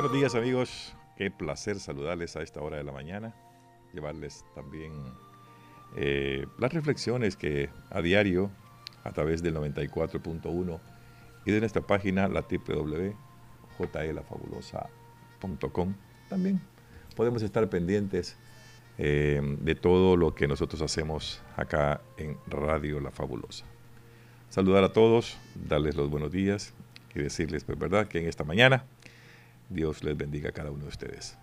Buenos días amigos, qué placer saludarles a esta hora de la mañana, llevarles también eh, las reflexiones que a diario, a través del 94.1 y de nuestra página, la www.jlafabulosa.com, también podemos estar pendientes eh, de todo lo que nosotros hacemos acá en Radio La Fabulosa. Saludar a todos, darles los buenos días y decirles, pues verdad, que en esta mañana Dios les bendiga a cada uno de ustedes.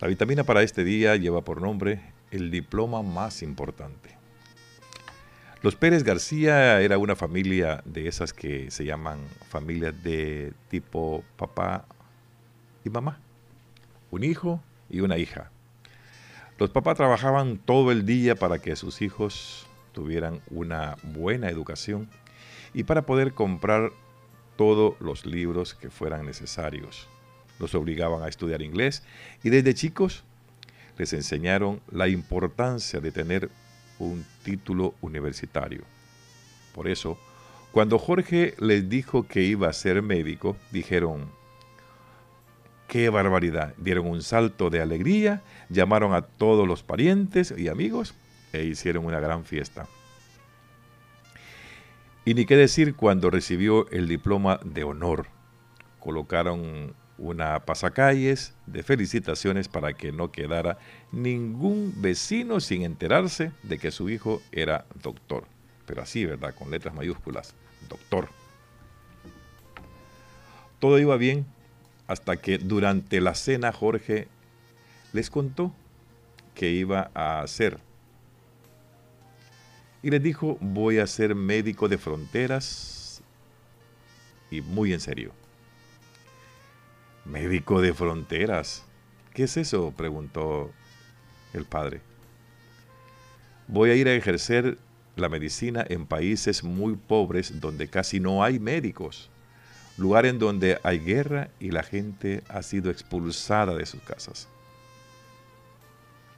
La vitamina para este día lleva por nombre el diploma más importante. Los Pérez García era una familia de esas que se llaman familias de tipo papá y mamá. Un hijo y una hija. Los papás trabajaban todo el día para que sus hijos tuvieran una buena educación y para poder comprar todos los libros que fueran necesarios. Los obligaban a estudiar inglés y desde chicos les enseñaron la importancia de tener un título universitario. Por eso, cuando Jorge les dijo que iba a ser médico, dijeron, ¡qué barbaridad! Dieron un salto de alegría, llamaron a todos los parientes y amigos e hicieron una gran fiesta. Y ni qué decir cuando recibió el diploma de honor. Colocaron una pasacalles de felicitaciones para que no quedara ningún vecino sin enterarse de que su hijo era doctor. Pero así, ¿verdad? Con letras mayúsculas. Doctor. Todo iba bien hasta que durante la cena Jorge les contó que iba a hacer. Y les dijo, voy a ser médico de fronteras y muy en serio. Médico de fronteras. ¿Qué es eso? preguntó el padre. Voy a ir a ejercer la medicina en países muy pobres donde casi no hay médicos, lugar en donde hay guerra y la gente ha sido expulsada de sus casas.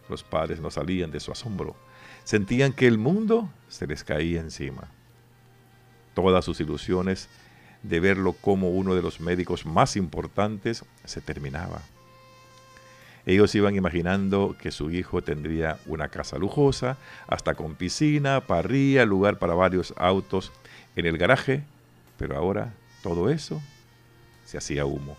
Los padres no salían de su asombro, sentían que el mundo se les caía encima. Todas sus ilusiones de verlo como uno de los médicos más importantes se terminaba. Ellos iban imaginando que su hijo tendría una casa lujosa, hasta con piscina, parrilla, lugar para varios autos en el garaje, pero ahora todo eso se hacía humo.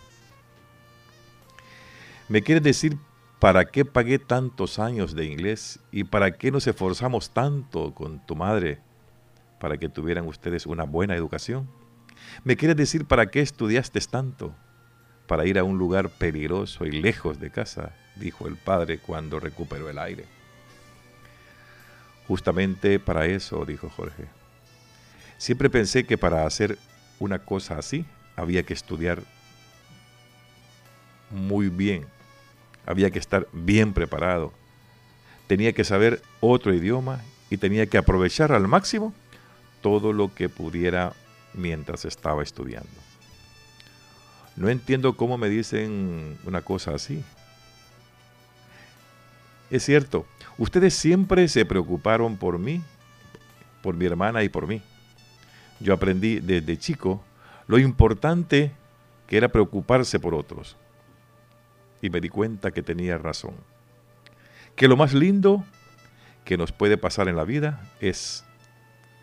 ¿Me quieres decir para qué pagué tantos años de inglés y para qué nos esforzamos tanto con tu madre para que tuvieran ustedes una buena educación? ¿Me quieres decir para qué estudiaste tanto? Para ir a un lugar peligroso y lejos de casa, dijo el padre cuando recuperó el aire. Justamente para eso, dijo Jorge. Siempre pensé que para hacer una cosa así había que estudiar muy bien, había que estar bien preparado, tenía que saber otro idioma y tenía que aprovechar al máximo todo lo que pudiera mientras estaba estudiando. No entiendo cómo me dicen una cosa así. Es cierto, ustedes siempre se preocuparon por mí, por mi hermana y por mí. Yo aprendí desde chico lo importante que era preocuparse por otros. Y me di cuenta que tenía razón. Que lo más lindo que nos puede pasar en la vida es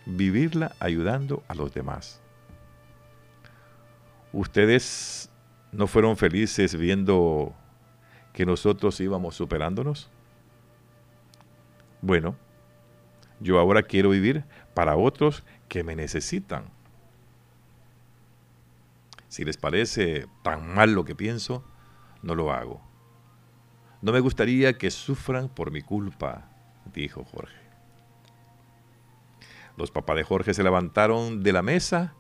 vivirla ayudando a los demás. ¿Ustedes no fueron felices viendo que nosotros íbamos superándonos? Bueno, yo ahora quiero vivir para otros que me necesitan. Si les parece tan mal lo que pienso, no lo hago. No me gustaría que sufran por mi culpa, dijo Jorge. Los papás de Jorge se levantaron de la mesa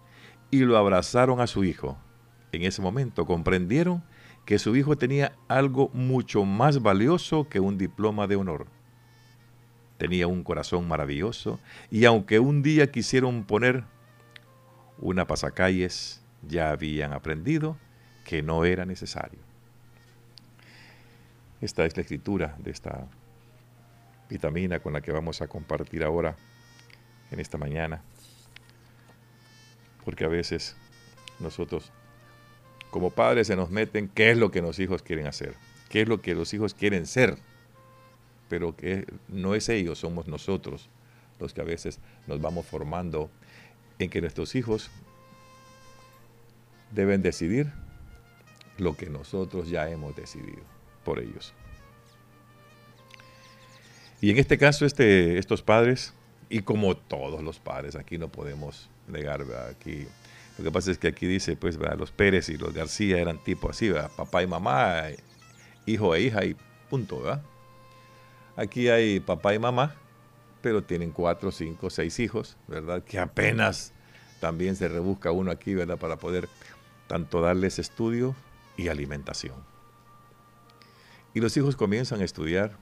y lo abrazaron a su hijo. En ese momento comprendieron que su hijo tenía algo mucho más valioso que un diploma de honor. Tenía un corazón maravilloso y aunque un día quisieron poner una pasacalles, ya habían aprendido que no era necesario. Esta es la escritura de esta vitamina con la que vamos a compartir ahora en esta mañana. Porque a veces nosotros como padres se nos meten qué es lo que los hijos quieren hacer, qué es lo que los hijos quieren ser, pero que no es ellos, somos nosotros los que a veces nos vamos formando en que nuestros hijos deben decidir lo que nosotros ya hemos decidido por ellos. Y en este caso, este, estos padres, y como todos los padres, aquí no podemos negar, aquí lo que pasa es que aquí dice, pues, los Pérez y los García eran tipo así, papá y mamá, hijo e hija y punto, ¿verdad? Aquí hay papá y mamá, pero tienen cuatro, cinco, seis hijos, ¿verdad? Que apenas también se rebusca uno aquí, ¿verdad? Para poder tanto darles estudio y alimentación. Y los hijos comienzan a estudiar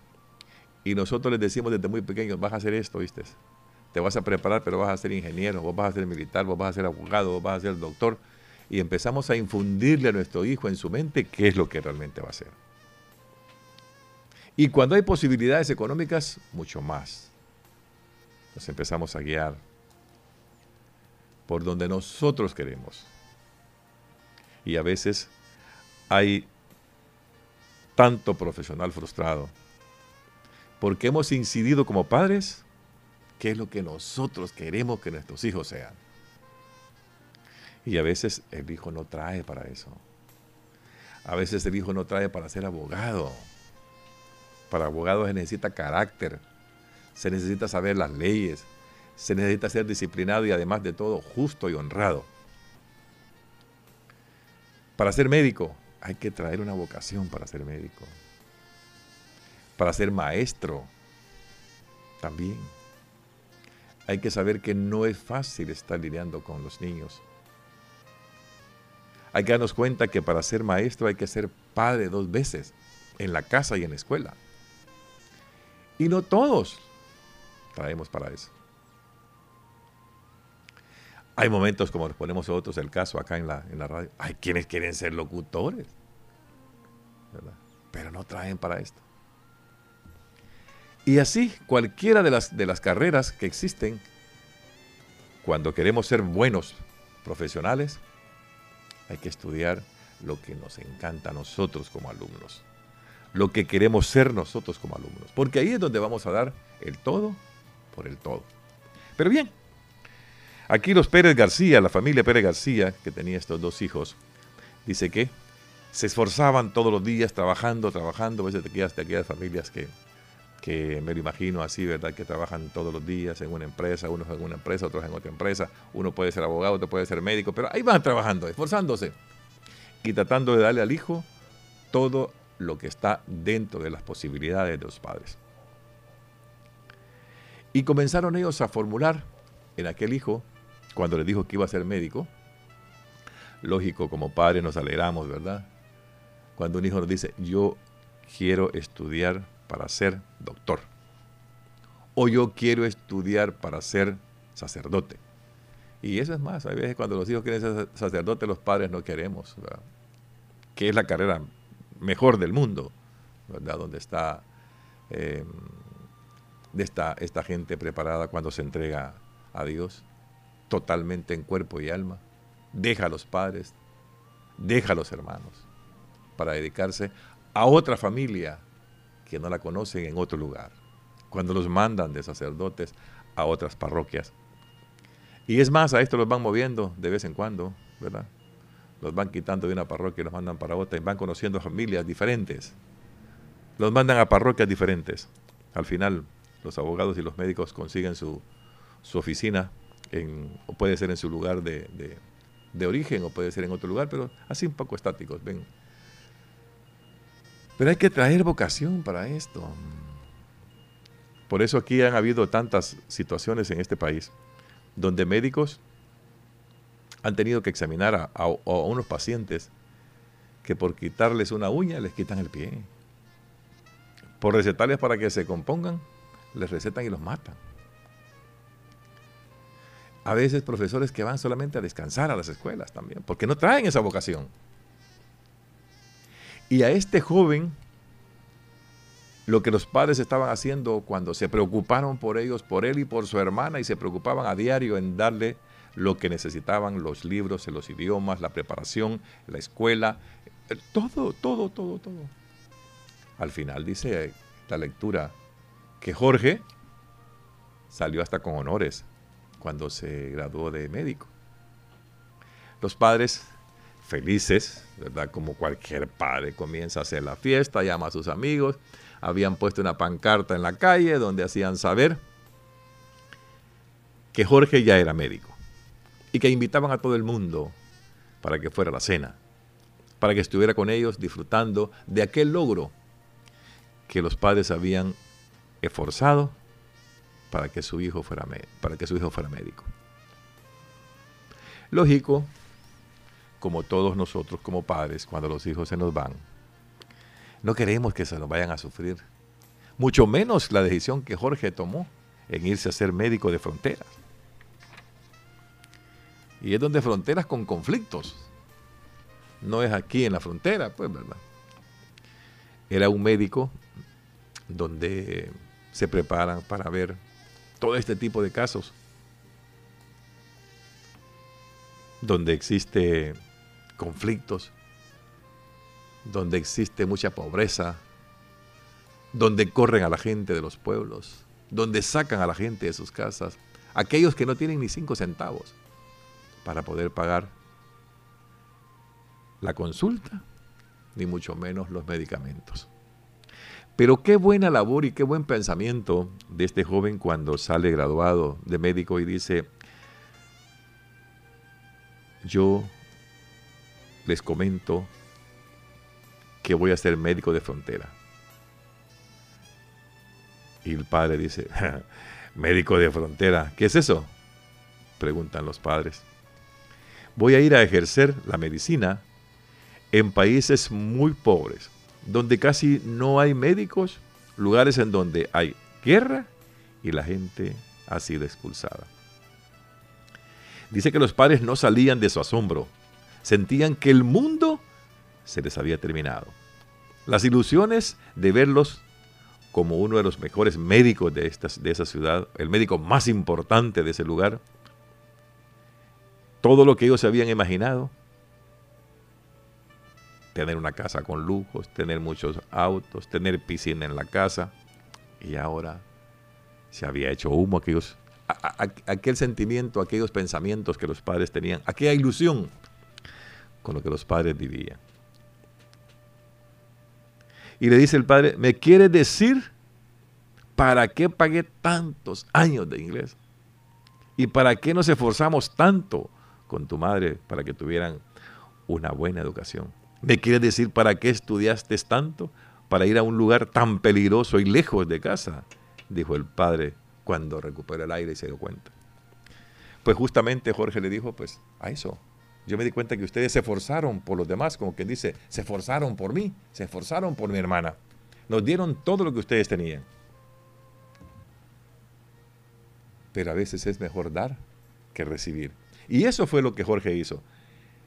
y nosotros les decimos desde muy pequeños, vas a hacer esto, ¿viste? Te vas a preparar, pero vas a ser ingeniero, vos vas a ser militar, vos vas a ser abogado, vos vas a ser doctor. Y empezamos a infundirle a nuestro hijo en su mente qué es lo que realmente va a hacer. Y cuando hay posibilidades económicas, mucho más. Nos empezamos a guiar por donde nosotros queremos. Y a veces hay tanto profesional frustrado porque hemos incidido como padres qué es lo que nosotros queremos que nuestros hijos sean. Y a veces el hijo no trae para eso. A veces el hijo no trae para ser abogado. Para abogado se necesita carácter, se necesita saber las leyes, se necesita ser disciplinado y además de todo justo y honrado. Para ser médico hay que traer una vocación para ser médico. Para ser maestro también. Hay que saber que no es fácil estar lidiando con los niños. Hay que darnos cuenta que para ser maestro hay que ser padre dos veces, en la casa y en la escuela. Y no todos traemos para eso. Hay momentos como nos ponemos nosotros el caso acá en la, en la radio. Hay quienes quieren ser locutores, pero no traen para esto. Y así, cualquiera de las, de las carreras que existen, cuando queremos ser buenos profesionales, hay que estudiar lo que nos encanta a nosotros como alumnos, lo que queremos ser nosotros como alumnos, porque ahí es donde vamos a dar el todo por el todo. Pero bien, aquí los Pérez García, la familia Pérez García, que tenía estos dos hijos, dice que se esforzaban todos los días trabajando, trabajando, a veces de aquellas, de aquellas familias que que me lo imagino así, ¿verdad? Que trabajan todos los días en una empresa, unos en una empresa, otros en otra empresa, uno puede ser abogado, otro puede ser médico, pero ahí van trabajando, esforzándose y tratando de darle al hijo todo lo que está dentro de las posibilidades de los padres. Y comenzaron ellos a formular en aquel hijo, cuando le dijo que iba a ser médico, lógico, como padre nos alegramos, ¿verdad? Cuando un hijo nos dice, yo quiero estudiar para ser doctor. O yo quiero estudiar para ser sacerdote. Y eso es más, a veces cuando los hijos quieren ser sacerdote, los padres no queremos, que es la carrera mejor del mundo, ¿verdad? donde está, eh, esta, esta gente preparada cuando se entrega a Dios, totalmente en cuerpo y alma, deja a los padres, deja a los hermanos, para dedicarse a otra familia que no la conocen en otro lugar, cuando los mandan de sacerdotes a otras parroquias. Y es más, a esto los van moviendo de vez en cuando, ¿verdad? Los van quitando de una parroquia y los mandan para otra y van conociendo familias diferentes. Los mandan a parroquias diferentes. Al final, los abogados y los médicos consiguen su, oficina, o puede ser en su lugar de, de origen o puede ser en otro lugar, pero así un poco estáticos, ven pero hay que traer vocación para esto. Por eso aquí han habido tantas situaciones en este país donde médicos han tenido que examinar a, unos pacientes que por quitarles una uña les quitan el pie. Por recetarles para que se compongan, les recetan y los matan. A veces profesores que van solamente a descansar a las escuelas también, porque no traen esa vocación. Y a este joven, lo que los padres estaban haciendo cuando se preocuparon por ellos, por él y por su hermana, y se preocupaban a diario en darle lo que necesitaban, los libros, los idiomas, la preparación, la escuela, todo, todo, todo, todo. Al final dice la lectura que Jorge salió hasta con honores cuando se graduó de médico. Los padres felices, ¿verdad? Como cualquier padre comienza a hacer la fiesta, llama a sus amigos, habían puesto una pancarta en la calle donde hacían saber que Jorge ya era médico y que invitaban a todo el mundo para que fuera a la cena, para que estuviera con ellos disfrutando de aquel logro que los padres habían esforzado para que su hijo fuera, para que su hijo fuera médico. Lógico, como todos nosotros como padres, cuando los hijos se nos van, no queremos que se nos vayan a sufrir. Mucho menos la decisión que Jorge tomó en irse a ser médico de fronteras. Y es donde fronteras con conflictos. No es aquí en la frontera, pues, ¿verdad? Era un médico donde se preparan para ver todo este tipo de casos. Donde existe conflictos, donde existe mucha pobreza, donde corren a la gente de los pueblos, donde sacan a la gente de sus casas, aquellos que no tienen ni cinco centavos para poder pagar la consulta, ni mucho menos los medicamentos. Pero qué buena labor y qué buen pensamiento de este joven cuando sale graduado de médico y dice, yo les comento que voy a ser médico de frontera. Y el padre dice, médico de frontera, ¿qué es eso? Preguntan los padres. Voy a ir a ejercer la medicina en países muy pobres, donde casi no hay médicos, lugares en donde hay guerra y la gente ha sido expulsada. Dice que los padres no salían de su asombro, sentían que el mundo se les había terminado. Las ilusiones de verlos como uno de los mejores médicos de, de esa ciudad, el médico más importante de ese lugar, todo lo que ellos habían imaginado, tener una casa con lujos, tener muchos autos, tener piscina en la casa, y ahora se había hecho humo aquellos, aquel sentimiento, aquellos pensamientos que los padres tenían, aquella ilusión con lo que los padres vivían. Y le dice el padre, ¿me quiere decir para qué pagué tantos años de inglés? ¿Y para qué nos esforzamos tanto con tu madre para que tuvieran una buena educación? ¿Me quiere decir para qué estudiaste tanto? Para ir a un lugar tan peligroso y lejos de casa, dijo el padre cuando recuperó el aire y se dio cuenta. Pues justamente Jorge le dijo, pues a eso, yo me di cuenta que ustedes se esforzaron por los demás, como quien dice, se esforzaron por mí, se esforzaron por mi hermana. Nos dieron todo lo que ustedes tenían. Pero a veces es mejor dar que recibir. Y eso fue lo que Jorge hizo.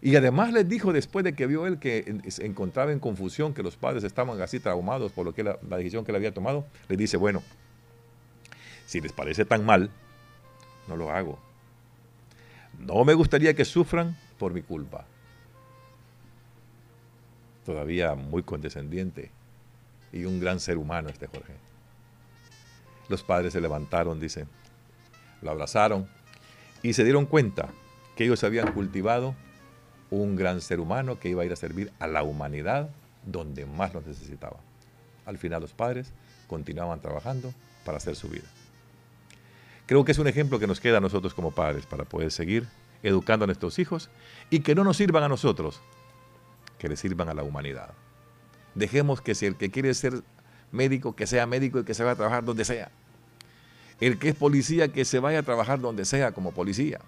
Y además les dijo después de que vio él que se encontraba en confusión, que los padres estaban así traumados por lo que la, la decisión que él había tomado, le dice, bueno, si les parece tan mal, no lo hago. No me gustaría que sufran por mi culpa. Todavía muy condescendiente y un gran ser humano este Jorge. Los padres se levantaron, dice, lo abrazaron y se dieron cuenta que ellos habían cultivado un gran ser humano que iba a ir a servir a la humanidad donde más lo necesitaba. Al final los padres continuaban trabajando para hacer su vida. Creo que es un ejemplo que nos queda a nosotros como padres para poder seguir educando a nuestros hijos y que no nos sirvan a nosotros, que le sirvan a la humanidad. Dejemos que si el que quiere ser médico, que sea médico y que se vaya a trabajar donde sea. El que es policía, que se vaya a trabajar donde sea como policía.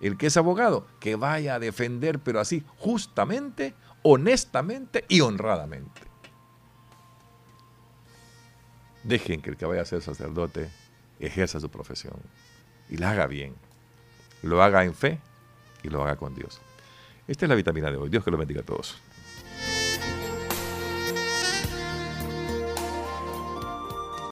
El que es abogado, que vaya a defender, pero así, justamente, honestamente y honradamente. Dejen que el que vaya a ser sacerdote ejerza su profesión y la haga bien lo haga en fe y lo haga con Dios. Esta es la vitamina de hoy. Dios que lo bendiga a todos.